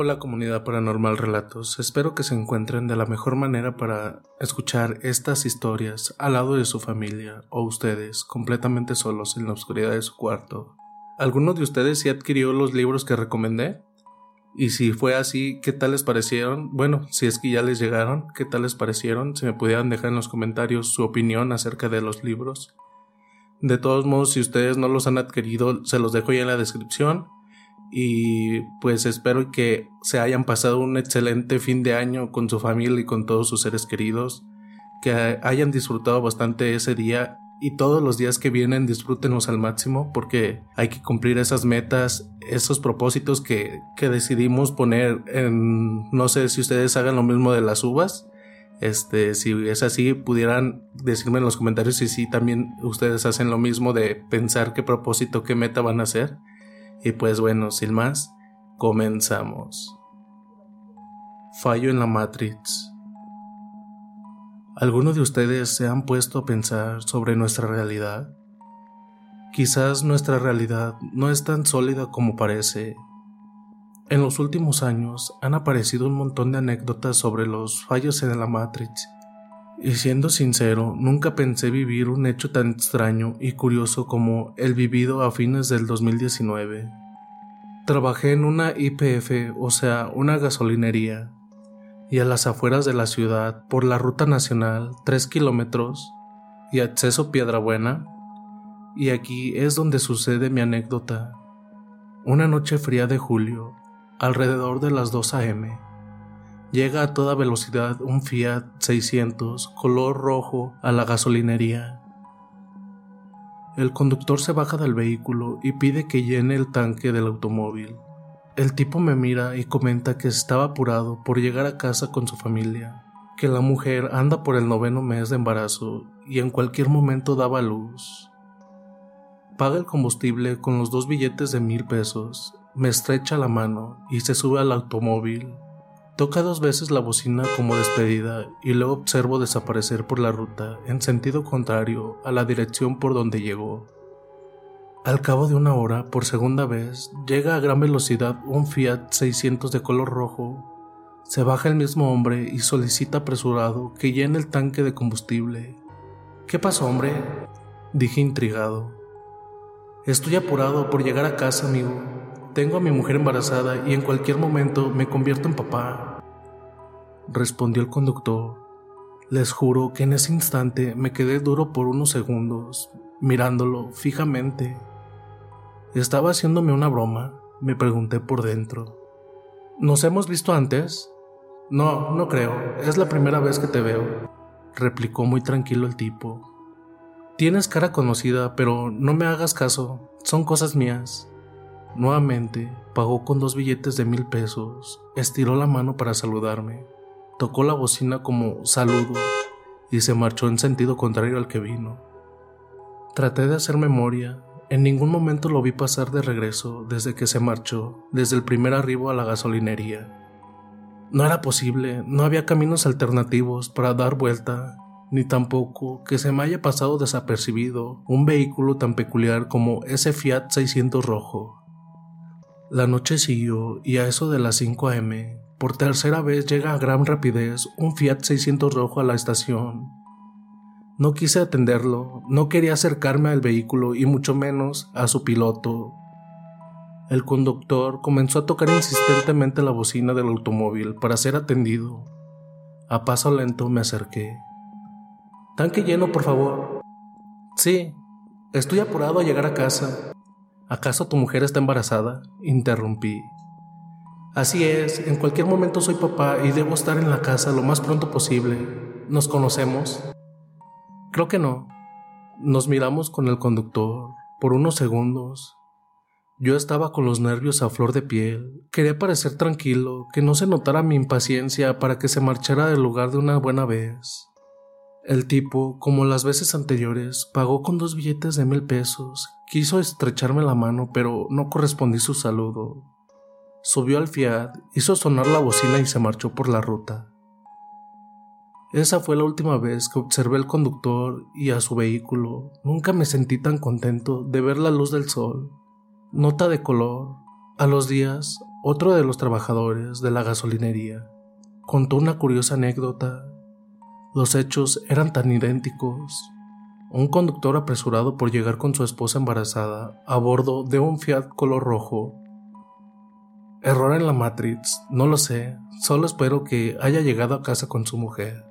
Hola comunidad paranormal relatos, espero que se encuentren de la mejor manera para escuchar estas historias al lado de su familia o ustedes completamente solos en la oscuridad de su cuarto. ¿Alguno de ustedes sí adquirió los libros que recomendé? Y si fue así, ¿qué tal les parecieron? Bueno, si es que ya les llegaron, ¿qué tal les parecieron? Si me pudieran dejar en los comentarios su opinión acerca de los libros. De todos modos, si ustedes no los han adquirido, se los dejo ya en la descripción y pues espero que se hayan pasado un excelente fin de año con su familia y con todos sus seres queridos, que hayan disfrutado bastante ese día y todos los días que vienen disfrútenlos al máximo porque hay que cumplir esas metas, esos propósitos que, que decidimos poner en, no sé si ustedes hagan lo mismo de las uvas. Este, si es así, pudieran decirme en los comentarios si sí también ustedes hacen lo mismo de pensar qué propósito, qué meta van a hacer. Y pues bueno, sin más, comenzamos. Fallo en la Matrix. ¿Alguno de ustedes se han puesto a pensar sobre nuestra realidad? Quizás nuestra realidad no es tan sólida como parece. En los últimos años han aparecido un montón de anécdotas sobre los fallos en la Matrix. Y siendo sincero, nunca pensé vivir un hecho tan extraño y curioso como el vivido a fines del 2019. Trabajé en una IPF, o sea, una gasolinería, y a las afueras de la ciudad, por la ruta nacional, 3 kilómetros, y acceso Piedrabuena, y aquí es donde sucede mi anécdota. Una noche fría de julio, alrededor de las 2 a.m., llega a toda velocidad un Fiat 600 color rojo a la gasolinería. El conductor se baja del vehículo y pide que llene el tanque del automóvil. El tipo me mira y comenta que estaba apurado por llegar a casa con su familia, que la mujer anda por el noveno mes de embarazo y en cualquier momento daba luz. Paga el combustible con los dos billetes de mil pesos, me estrecha la mano y se sube al automóvil. Toca dos veces la bocina como despedida y luego observo desaparecer por la ruta en sentido contrario a la dirección por donde llegó. Al cabo de una hora, por segunda vez, llega a gran velocidad un Fiat 600 de color rojo. Se baja el mismo hombre y solicita apresurado que llene el tanque de combustible. ¿Qué pasó, hombre? Dije intrigado. Estoy apurado por llegar a casa, amigo. Tengo a mi mujer embarazada y en cualquier momento me convierto en papá. Respondió el conductor. Les juro que en ese instante me quedé duro por unos segundos, mirándolo fijamente. ¿Estaba haciéndome una broma? Me pregunté por dentro. ¿Nos hemos visto antes? No, no creo. Es la primera vez que te veo, replicó muy tranquilo el tipo. Tienes cara conocida, pero no me hagas caso. Son cosas mías. Nuevamente, pagó con dos billetes de mil pesos, estiró la mano para saludarme, tocó la bocina como saludo y se marchó en sentido contrario al que vino. Traté de hacer memoria, en ningún momento lo vi pasar de regreso desde que se marchó, desde el primer arribo a la gasolinería. No era posible, no había caminos alternativos para dar vuelta, ni tampoco que se me haya pasado desapercibido un vehículo tan peculiar como ese Fiat 600 rojo. La noche siguió y a eso de las 5 a.m., por tercera vez llega a gran rapidez un Fiat 600 rojo a la estación. No quise atenderlo, no quería acercarme al vehículo y mucho menos a su piloto. El conductor comenzó a tocar insistentemente la bocina del automóvil para ser atendido. A paso lento me acerqué. Tanque lleno, por favor. Sí, estoy apurado a llegar a casa. ¿Acaso tu mujer está embarazada? Interrumpí. Así es, en cualquier momento soy papá y debo estar en la casa lo más pronto posible. ¿Nos conocemos? Creo que no. Nos miramos con el conductor por unos segundos. Yo estaba con los nervios a flor de piel. Quería parecer tranquilo, que no se notara mi impaciencia para que se marchara del lugar de una buena vez. El tipo, como las veces anteriores, pagó con dos billetes de mil pesos. Quiso estrecharme la mano, pero no correspondí su saludo. Subió al Fiat, hizo sonar la bocina y se marchó por la ruta. Esa fue la última vez que observé al conductor y a su vehículo. Nunca me sentí tan contento de ver la luz del sol. Nota de color. A los días, otro de los trabajadores de la gasolinería contó una curiosa anécdota. Los hechos eran tan idénticos. Un conductor apresurado por llegar con su esposa embarazada a bordo de un Fiat color rojo. Error en la Matrix, no lo sé, solo espero que haya llegado a casa con su mujer.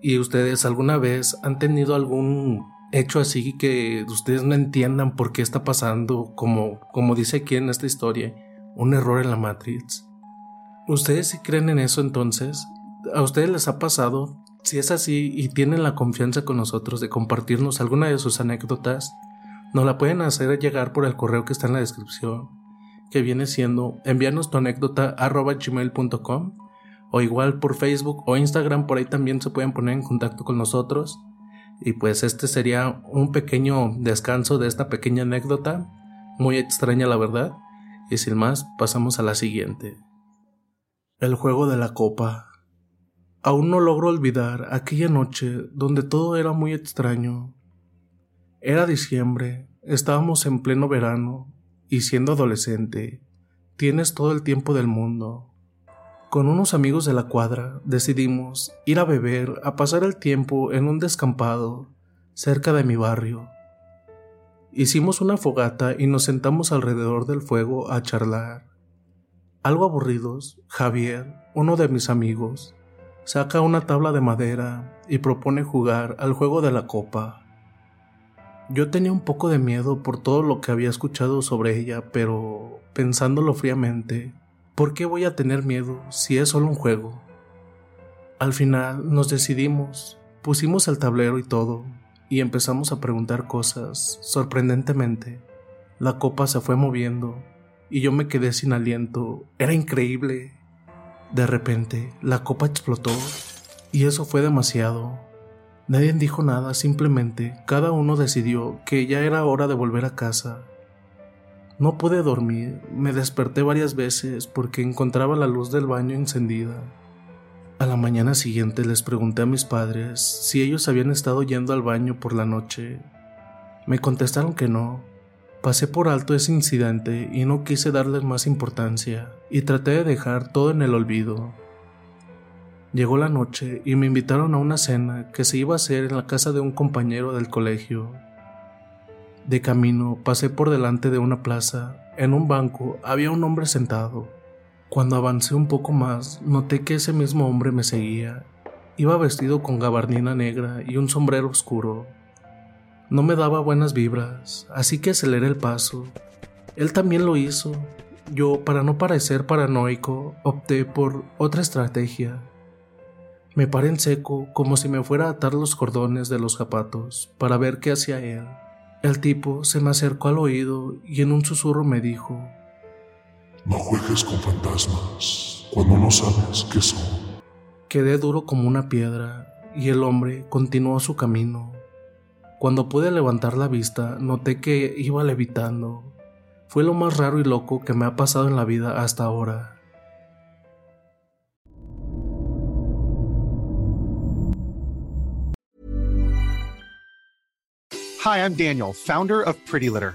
¿Y ustedes alguna vez han tenido algún hecho así que ustedes no entiendan por qué está pasando, como, como dice aquí en esta historia, un error en la Matrix? ¿Ustedes sí creen en eso entonces? ¿A ustedes les ha pasado? Si es así y tienen la confianza con nosotros de compartirnos alguna de sus anécdotas, nos la pueden hacer llegar por el correo que está en la descripción, que viene siendo envíanos tu anécdota gmail.com o igual por Facebook o Instagram, por ahí también se pueden poner en contacto con nosotros. Y pues este sería un pequeño descanso de esta pequeña anécdota, muy extraña la verdad. Y sin más, pasamos a la siguiente. El juego de la copa. Aún no logro olvidar aquella noche donde todo era muy extraño. Era diciembre, estábamos en pleno verano, y siendo adolescente, tienes todo el tiempo del mundo. Con unos amigos de la cuadra decidimos ir a beber, a pasar el tiempo en un descampado cerca de mi barrio. Hicimos una fogata y nos sentamos alrededor del fuego a charlar. Algo aburridos, Javier, uno de mis amigos, saca una tabla de madera y propone jugar al juego de la copa. Yo tenía un poco de miedo por todo lo que había escuchado sobre ella, pero pensándolo fríamente, ¿Por qué voy a tener miedo si es solo un juego? Al final nos decidimos, pusimos el tablero y todo, y empezamos a preguntar cosas. Sorprendentemente, la copa se fue moviendo y yo me quedé sin aliento. Era increíble. De repente, la copa explotó y eso fue demasiado. Nadie dijo nada, simplemente cada uno decidió que ya era hora de volver a casa no pude dormir, me desperté varias veces porque encontraba la luz del baño encendida. A la mañana siguiente les pregunté a mis padres si ellos habían estado yendo al baño por la noche. Me contestaron que no. Pasé por alto ese incidente y no quise darles más importancia y traté de dejar todo en el olvido. Llegó la noche y me invitaron a una cena que se iba a hacer en la casa de un compañero del colegio. De camino pasé por delante de una plaza. En un banco había un hombre sentado. Cuando avancé un poco más, noté que ese mismo hombre me seguía. Iba vestido con gabardina negra y un sombrero oscuro. No me daba buenas vibras, así que aceleré el paso. Él también lo hizo. Yo, para no parecer paranoico, opté por otra estrategia. Me paré en seco, como si me fuera a atar los cordones de los zapatos, para ver qué hacía él. El tipo se me acercó al oído y en un susurro me dijo, No juegues con fantasmas cuando no sabes qué son. Quedé duro como una piedra y el hombre continuó su camino. Cuando pude levantar la vista, noté que iba levitando. Fue lo más raro y loco que me ha pasado en la vida hasta ahora. Hi, I'm Daniel, founder of Pretty Litter.